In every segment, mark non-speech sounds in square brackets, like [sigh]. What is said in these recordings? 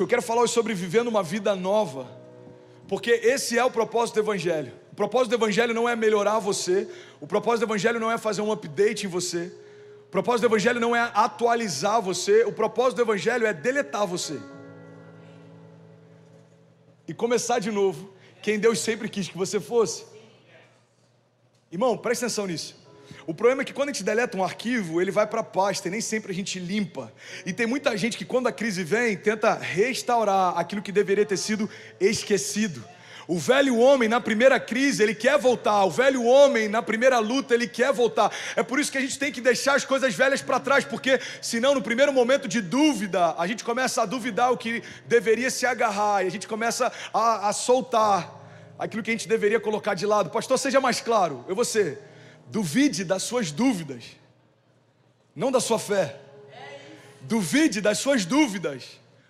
Eu quero falar hoje sobre vivendo uma vida nova, porque esse é o propósito do Evangelho. O propósito do Evangelho não é melhorar você, o propósito do Evangelho não é fazer um update em você, o propósito do Evangelho não é atualizar você, o propósito do Evangelho é deletar você e começar de novo quem Deus sempre quis que você fosse. Irmão, preste atenção nisso. O problema é que quando a gente deleta um arquivo, ele vai para a pasta e nem sempre a gente limpa. E tem muita gente que, quando a crise vem, tenta restaurar aquilo que deveria ter sido esquecido. O velho homem na primeira crise, ele quer voltar. O velho homem na primeira luta, ele quer voltar. É por isso que a gente tem que deixar as coisas velhas para trás, porque senão no primeiro momento de dúvida, a gente começa a duvidar o que deveria se agarrar, e a gente começa a, a soltar aquilo que a gente deveria colocar de lado. Pastor, seja mais claro. Eu você, duvide das suas dúvidas, não da sua fé. Duvide das suas dúvidas,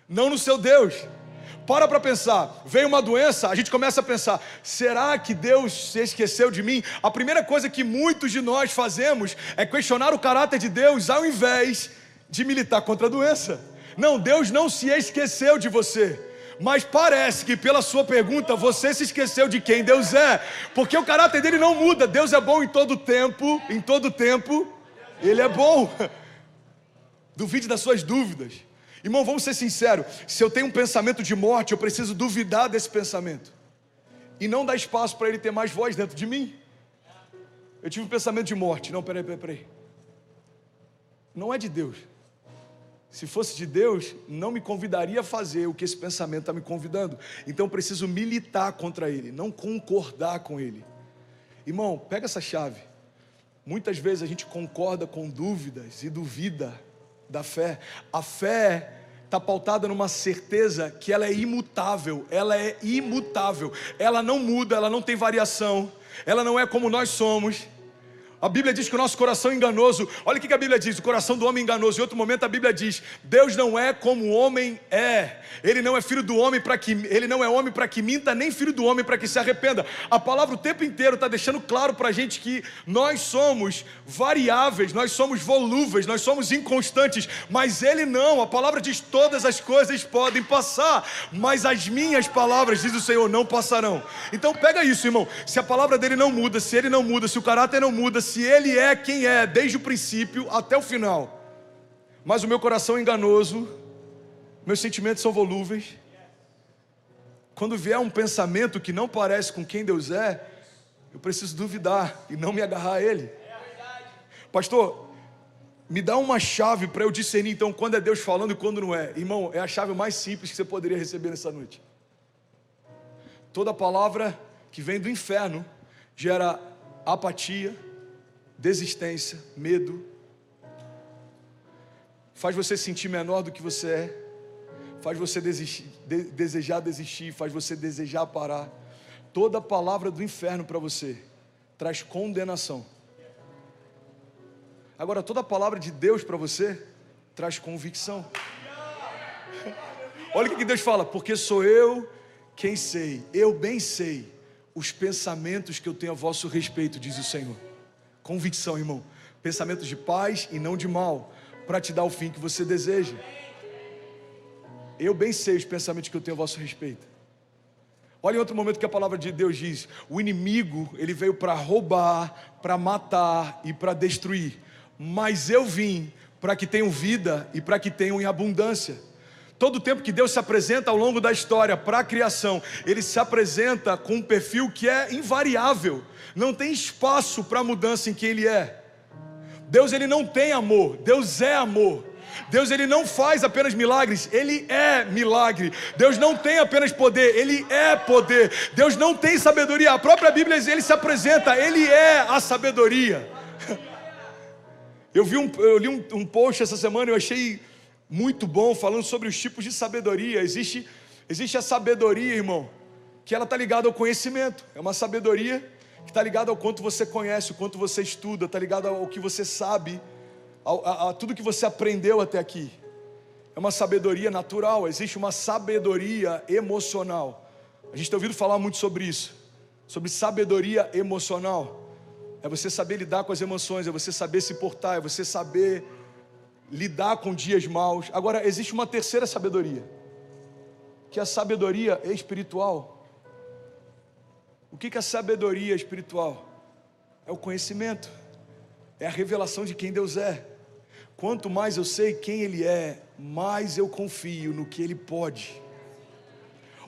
não no seu Deus. Para para pensar, vem uma doença, a gente começa a pensar: será que Deus se esqueceu de mim? A primeira coisa que muitos de nós fazemos é questionar o caráter de Deus ao invés de militar contra a doença. Não, Deus não se esqueceu de você. Mas parece que pela sua pergunta você se esqueceu de quem Deus é, porque o caráter dele não muda. Deus é bom em todo tempo, em todo tempo, ele é bom. [laughs] Duvide das suas dúvidas. Irmão, vamos ser sinceros: se eu tenho um pensamento de morte, eu preciso duvidar desse pensamento e não dar espaço para ele ter mais voz dentro de mim. Eu tive um pensamento de morte. Não, peraí, peraí, peraí. Não é de Deus. Se fosse de Deus, não me convidaria a fazer o que esse pensamento está me convidando. Então eu preciso militar contra ele, não concordar com ele. Irmão, pega essa chave. Muitas vezes a gente concorda com dúvidas e duvida da fé. A fé está pautada numa certeza que ela é imutável, ela é imutável, ela não muda, ela não tem variação, ela não é como nós somos. A Bíblia diz que o nosso coração é enganoso. Olha o que a Bíblia diz: o coração do homem é enganoso. Em outro momento a Bíblia diz: Deus não é como o homem é. Ele não é filho do homem para que ele não é homem para que minta, nem filho do homem para que se arrependa. A palavra o tempo inteiro está deixando claro para a gente que nós somos variáveis, nós somos volúveis, nós somos inconstantes. Mas Ele não. A palavra diz: todas as coisas podem passar, mas as minhas palavras, diz o Senhor, não passarão. Então pega isso, irmão. Se a palavra dele não muda, se ele não muda, se o caráter não muda, se Ele é quem é, desde o princípio até o final. Mas o meu coração é enganoso, meus sentimentos são volúveis. Quando vier um pensamento que não parece com quem Deus é, eu preciso duvidar e não me agarrar a Ele. Pastor, me dá uma chave para eu discernir então quando é Deus falando e quando não é. Irmão, é a chave mais simples que você poderia receber nessa noite. Toda palavra que vem do inferno gera apatia, desistência, medo, faz você sentir menor do que você é, faz você desistir, de, desejar desistir, faz você desejar parar. Toda palavra do inferno para você traz condenação. Agora, toda palavra de Deus para você traz convicção. Olha o que Deus fala, porque sou eu quem sei, eu bem sei os pensamentos que eu tenho a vosso respeito, diz o Senhor. Convicção, irmão. Pensamentos de paz e não de mal, para te dar o fim que você deseja. Eu bem sei os pensamentos que eu tenho a vosso respeito. Olha em outro momento que a palavra de Deus diz: o inimigo, ele veio para roubar, para matar e para destruir. Mas eu vim para que tenham vida e para que tenham em abundância. Todo o tempo que Deus se apresenta ao longo da história para a criação, ele se apresenta com um perfil que é invariável não tem espaço para mudança em quem Ele é. Deus ele não tem amor, Deus é amor. Deus ele não faz apenas milagres, ele é milagre. Deus não tem apenas poder, ele é poder. Deus não tem sabedoria. A própria Bíblia ele se apresenta, ele é a sabedoria. [laughs] Eu vi um, eu li um, um post essa semana, eu achei muito bom falando sobre os tipos de sabedoria. Existe existe a sabedoria, irmão, que ela está ligada ao conhecimento. É uma sabedoria que está ligado ao quanto você conhece, o quanto você estuda, está ligado ao que você sabe, a, a, a tudo que você aprendeu até aqui. É uma sabedoria natural, existe uma sabedoria emocional. A gente tem ouvido falar muito sobre isso, sobre sabedoria emocional. É você saber lidar com as emoções, é você saber se portar, é você saber lidar com dias maus. Agora, existe uma terceira sabedoria. que a sabedoria é espiritual. O que, que a sabedoria é espiritual? É o conhecimento, é a revelação de quem Deus é. Quanto mais eu sei quem Ele é, mais eu confio no que Ele pode.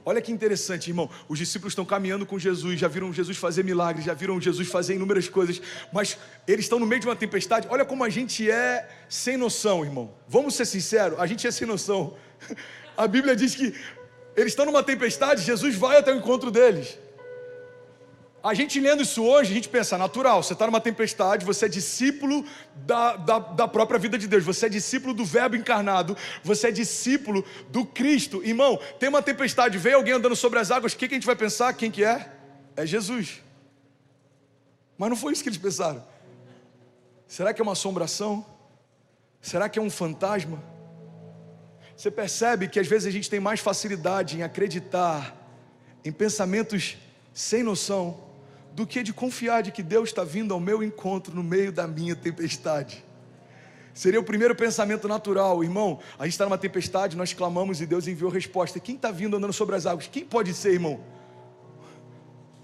Olha que interessante, irmão. Os discípulos estão caminhando com Jesus, já viram Jesus fazer milagres, já viram Jesus fazer inúmeras coisas, mas eles estão no meio de uma tempestade. Olha como a gente é sem noção, irmão. Vamos ser sinceros, a gente é sem noção. [laughs] A Bíblia diz que eles estão numa tempestade, Jesus vai até o encontro deles. A gente lendo isso hoje, a gente pensa, natural, você está numa tempestade, você é discípulo da, da, da, própria vida de Deus, você é discípulo do Verbo encarnado, você é discípulo do Cristo. Irmão, tem uma tempestade, veio alguém andando sobre as águas, o que, que a gente vai pensar? Quem que é? É Jesus. Mas não foi isso que eles pensaram. Será que é uma assombração? Será que é um fantasma? Você percebe que às vezes a gente tem mais facilidade em acreditar em pensamentos sem noção do que de confiar de que Deus está vindo ao meu encontro no meio da minha tempestade. Seria o primeiro pensamento natural, irmão. A gente está numa tempestade, nós clamamos e Deus enviou resposta. Quem está vindo andando sobre as águas? Quem pode ser, irmão?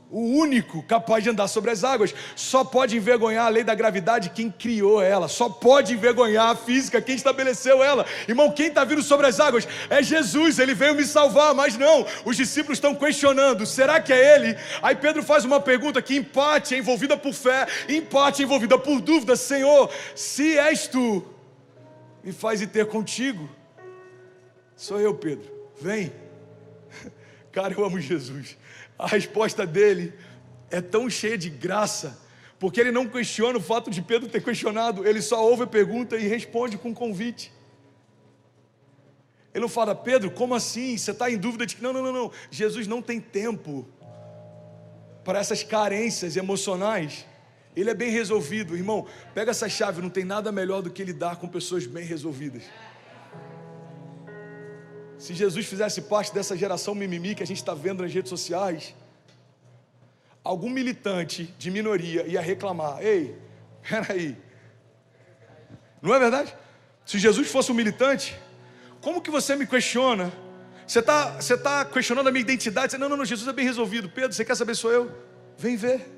O único capaz de andar sobre as águas. Só pode envergonhar a lei da gravidade quem criou ela, só pode envergonhar a física quem estabeleceu ela. Irmão, quem está vindo sobre as águas é Jesus, ele veio me salvar, mas não, os discípulos estão questionando: será que é ele? Aí Pedro faz uma pergunta que empate é envolvida por fé, empate é envolvida por dúvida: Senhor, se és tu, me faz ir ter contigo. Sou eu, Pedro, vem. [laughs] Cara, eu amo Jesus a resposta dele é tão cheia de graça, porque ele não questiona o fato de Pedro ter questionado, ele só ouve a pergunta e responde com um convite. Ele não fala, Pedro, como assim? Você está em dúvida de que. Não, não, não, não. Jesus não tem tempo para essas carências emocionais. Ele é bem resolvido, irmão. Pega essa chave, não tem nada melhor do que lidar com pessoas bem resolvidas. Se Jesus fizesse parte dessa geração mimimi que a gente está vendo nas redes sociais, algum militante de minoria ia reclamar: ei, peraí, não é verdade? Se Jesus fosse um militante, como que você me questiona? Você está você tá questionando a minha identidade? Você, não, não, não, Jesus é bem resolvido. Pedro, você quer saber, sou eu? Vem ver.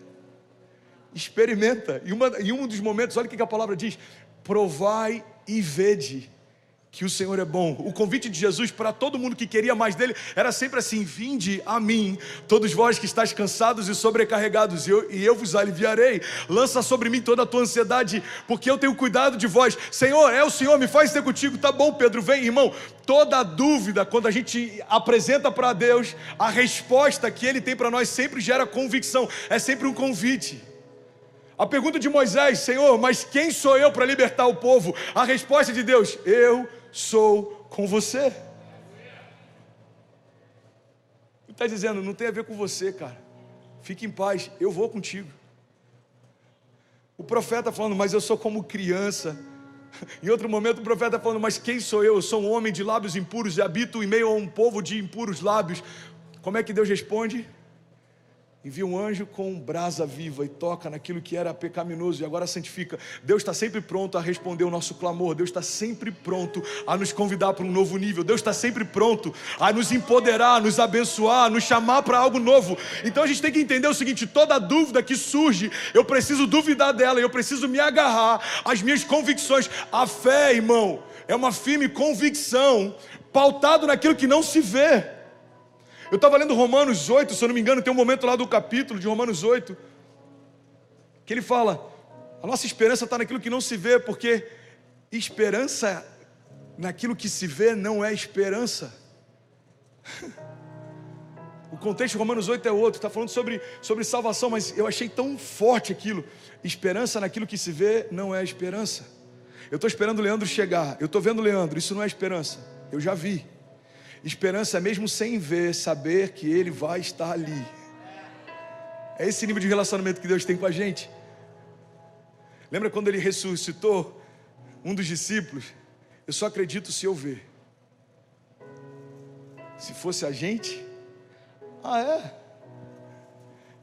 Experimenta. E, em um dos momentos, olha o que a palavra diz: provai e vede que o Senhor é bom. O convite de Jesus para todo mundo que queria mais dele era sempre assim: Vinde a mim, todos vós que estáis cansados e sobrecarregados, e eu, e eu vos aliviarei. Lança sobre mim toda a tua ansiedade, porque eu tenho cuidado de vós. Senhor, é o Senhor, me faz ser contigo. Tá bom, Pedro, vem, irmão. Toda dúvida, quando a gente apresenta para Deus, a resposta que ele tem para nós sempre gera convicção, é sempre um convite. A pergunta de Moisés, Senhor, mas quem sou eu para libertar o povo? A resposta de Deus, eu sou com você. Ele está dizendo, não tem a ver com você, cara. Fique em paz, eu vou contigo. O profeta falando, mas eu sou como criança. [laughs] Em outro momento, o profeta falando, mas quem sou eu? Eu sou um homem de lábios impuros e habito em meio a um povo de impuros lábios. Como é que Deus responde? Envia um anjo com brasa viva e toca naquilo que era pecaminoso e agora santifica. Deus está sempre pronto a responder o nosso clamor. Deus está sempre pronto a nos convidar para um novo nível. Deus está sempre pronto a nos empoderar, nos abençoar, nos chamar para algo novo. Então a gente tem que entender o seguinte: toda dúvida que surge, eu preciso duvidar dela, eu preciso me agarrar às minhas convicções. A fé, irmão, é uma firme convicção pautado naquilo que não se vê. Eu estava lendo Romanos 8, se eu não me engano, tem um momento lá do capítulo de Romanos 8, que ele fala: a nossa esperança está naquilo que não se vê, porque esperança naquilo que se vê não é esperança. [laughs] O contexto de Romanos 8 é outro, está falando sobre, sobre salvação, mas eu achei tão forte aquilo. Esperança naquilo que se vê não é esperança. Eu estou esperando o Leandro chegar, eu estou vendo o Leandro, isso não é esperança, eu já vi. Esperança mesmo sem ver, saber que Ele vai estar ali. É esse nível de relacionamento que Deus tem com a gente. Lembra quando Ele ressuscitou um dos discípulos? Eu só acredito se eu ver. Se fosse a gente, ah é?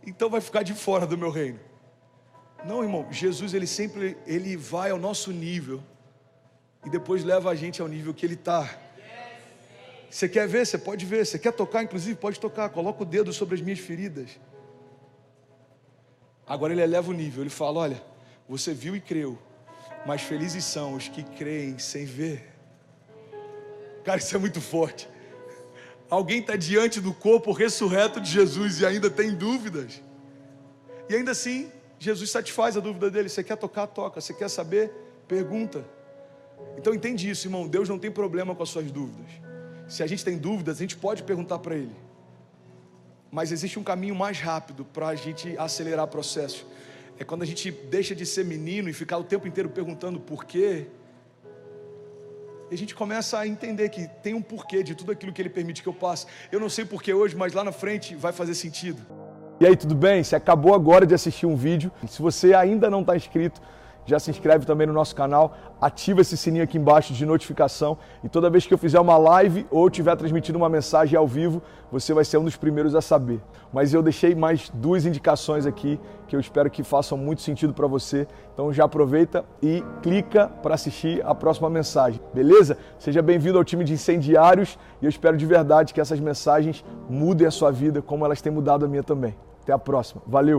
Então vai ficar de fora do meu reino. Não, irmão, Jesus ele sempre ele vai ao nosso nível e depois leva a gente ao nível que ele está. Você quer ver? Você pode ver. Você quer tocar, inclusive, pode tocar. Coloca o dedo sobre as minhas feridas. Agora ele eleva o nível. Ele fala: Olha, você viu e creu, mas felizes são os que creem sem ver. Cara, isso é muito forte. Alguém está diante do corpo ressurreto de Jesus e ainda tem dúvidas. E ainda assim, Jesus satisfaz a dúvida dele. Você quer tocar, toca. Você quer saber, pergunta. Então entende isso, irmão. Deus não tem problema com as suas dúvidas. Se a gente tem dúvidas, a gente pode perguntar para Ele. Mas existe um caminho mais rápido para a gente acelerar o processo. É quando a gente deixa de ser menino e ficar o tempo inteiro perguntando por quê. E a gente começa a entender que tem um porquê de tudo aquilo que Ele permite que eu passe. Eu não sei porquê hoje, mas lá na frente vai fazer sentido. E aí, tudo bem? Você acabou agora de assistir um vídeo. Se você ainda não está inscrito, já se inscreve também no nosso canal, ativa esse sininho aqui embaixo de notificação e toda vez que eu fizer uma live ou estiver transmitindo uma mensagem ao vivo, você vai ser um dos primeiros a saber. Mas eu deixei mais duas indicações aqui que eu espero que façam muito sentido para você. Então já aproveita e clica para assistir a próxima mensagem, beleza? Seja bem-vindo ao time de incendiários e eu espero de verdade que essas mensagens mudem a sua vida como elas têm mudado a minha também. Até a próxima. Valeu!